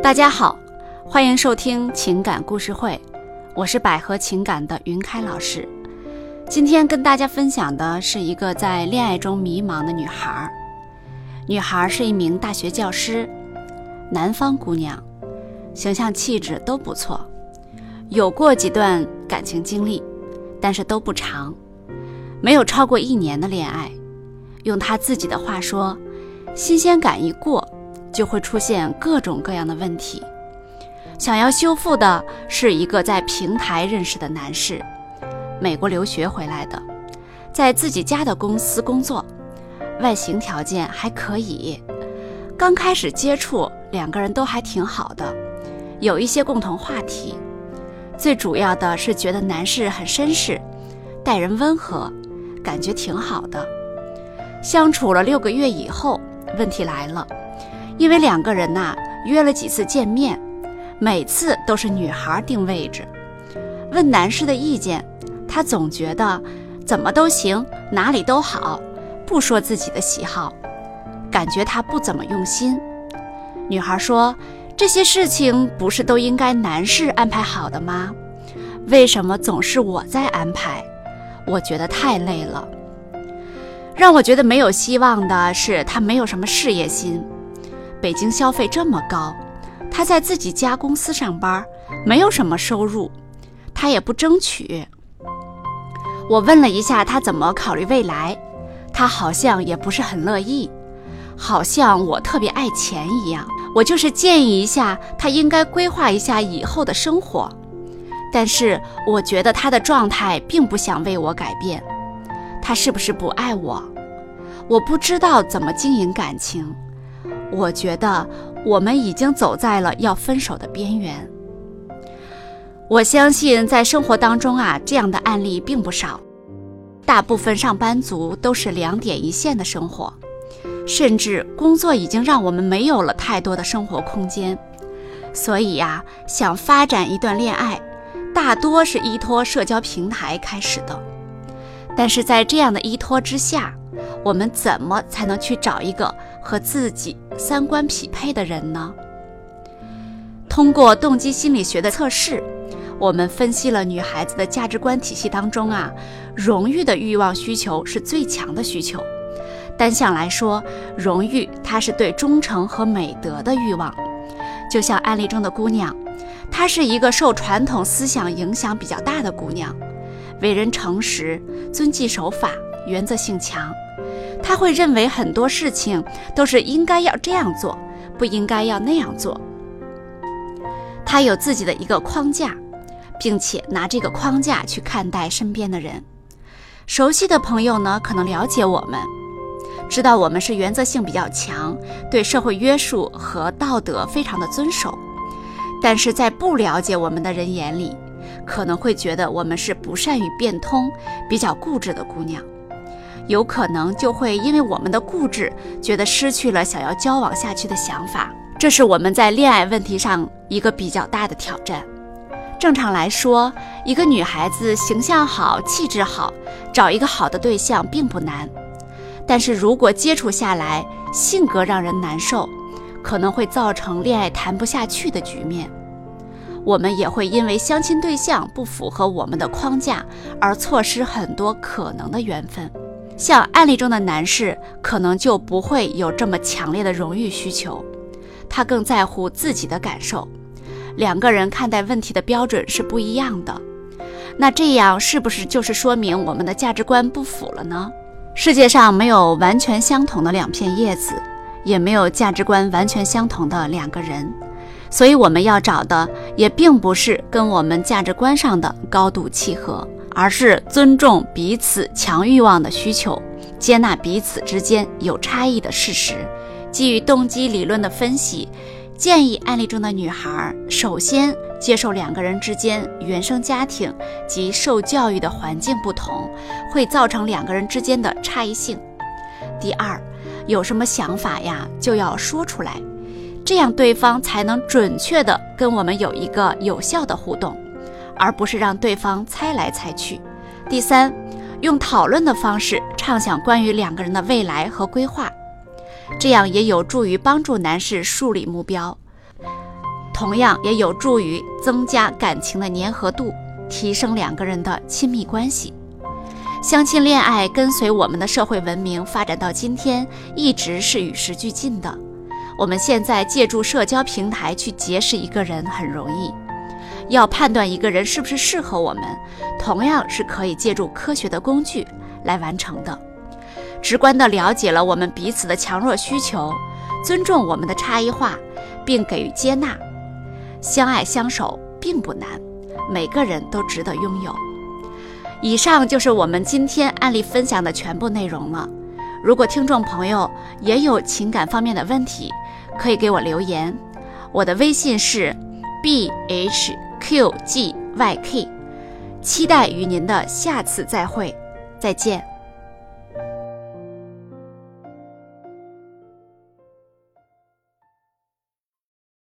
大家好，欢迎收听情感故事会，我是百合情感的云开老师。今天跟大家分享的是一个在恋爱中迷茫的女孩。女孩是一名大学教师，南方姑娘，形象气质都不错，有过几段感情经历，但是都不长，没有超过一年的恋爱。用她自己的话说，新鲜感一过。就会出现各种各样的问题。想要修复的是一个在平台认识的男士，美国留学回来的，在自己家的公司工作，外形条件还可以。刚开始接触，两个人都还挺好的，有一些共同话题。最主要的是觉得男士很绅士，待人温和，感觉挺好的。相处了六个月以后，问题来了。因为两个人呐约了几次见面，每次都是女孩定位置，问男士的意见，他总觉得怎么都行，哪里都好，不说自己的喜好，感觉他不怎么用心。女孩说：“这些事情不是都应该男士安排好的吗？为什么总是我在安排？我觉得太累了。让我觉得没有希望的是，他没有什么事业心。”北京消费这么高，他在自己家公司上班，没有什么收入，他也不争取。我问了一下他怎么考虑未来，他好像也不是很乐意，好像我特别爱钱一样。我就是建议一下他应该规划一下以后的生活，但是我觉得他的状态并不想为我改变，他是不是不爱我？我不知道怎么经营感情。我觉得我们已经走在了要分手的边缘。我相信在生活当中啊，这样的案例并不少。大部分上班族都是两点一线的生活，甚至工作已经让我们没有了太多的生活空间。所以呀，想发展一段恋爱，大多是依托社交平台开始的。但是在这样的依托之下，我们怎么才能去找一个和自己三观匹配的人呢？通过动机心理学的测试，我们分析了女孩子的价值观体系当中啊，荣誉的欲望需求是最强的需求。单向来说，荣誉它是对忠诚和美德的欲望。就像案例中的姑娘，她是一个受传统思想影响比较大的姑娘，为人诚实，遵纪守法，原则性强。他会认为很多事情都是应该要这样做，不应该要那样做。他有自己的一个框架，并且拿这个框架去看待身边的人。熟悉的朋友呢，可能了解我们，知道我们是原则性比较强，对社会约束和道德非常的遵守。但是在不了解我们的人眼里，可能会觉得我们是不善于变通、比较固执的姑娘。有可能就会因为我们的固执，觉得失去了想要交往下去的想法，这是我们在恋爱问题上一个比较大的挑战。正常来说，一个女孩子形象好、气质好，找一个好的对象并不难。但是如果接触下来，性格让人难受，可能会造成恋爱谈不下去的局面。我们也会因为相亲对象不符合我们的框架，而错失很多可能的缘分。像案例中的男士，可能就不会有这么强烈的荣誉需求，他更在乎自己的感受。两个人看待问题的标准是不一样的，那这样是不是就是说明我们的价值观不符了呢？世界上没有完全相同的两片叶子，也没有价值观完全相同的两个人，所以我们要找的也并不是跟我们价值观上的高度契合。而是尊重彼此强欲望的需求，接纳彼此之间有差异的事实。基于动机理论的分析，建议案例中的女孩首先接受两个人之间原生家庭及受教育的环境不同，会造成两个人之间的差异性。第二，有什么想法呀，就要说出来，这样对方才能准确的跟我们有一个有效的互动。而不是让对方猜来猜去。第三，用讨论的方式畅想关于两个人的未来和规划，这样也有助于帮助男士树立目标。同样也有助于增加感情的粘合度，提升两个人的亲密关系。相亲恋爱跟随我们的社会文明发展到今天，一直是与时俱进的。我们现在借助社交平台去结识一个人很容易，要判断一个人是不是适合我们，同样是可以借助科学的工具来完成的。直观地了解了我们彼此的强弱需求，尊重我们的差异化，并给予接纳，相爱相守并不难，每个人都值得拥有。以上就是我们今天案例分享的全部内容了。如果听众朋友也有情感方面的问题，可以给我留言。我的微信是 b h q g y k，期待与您的下次再会，再见。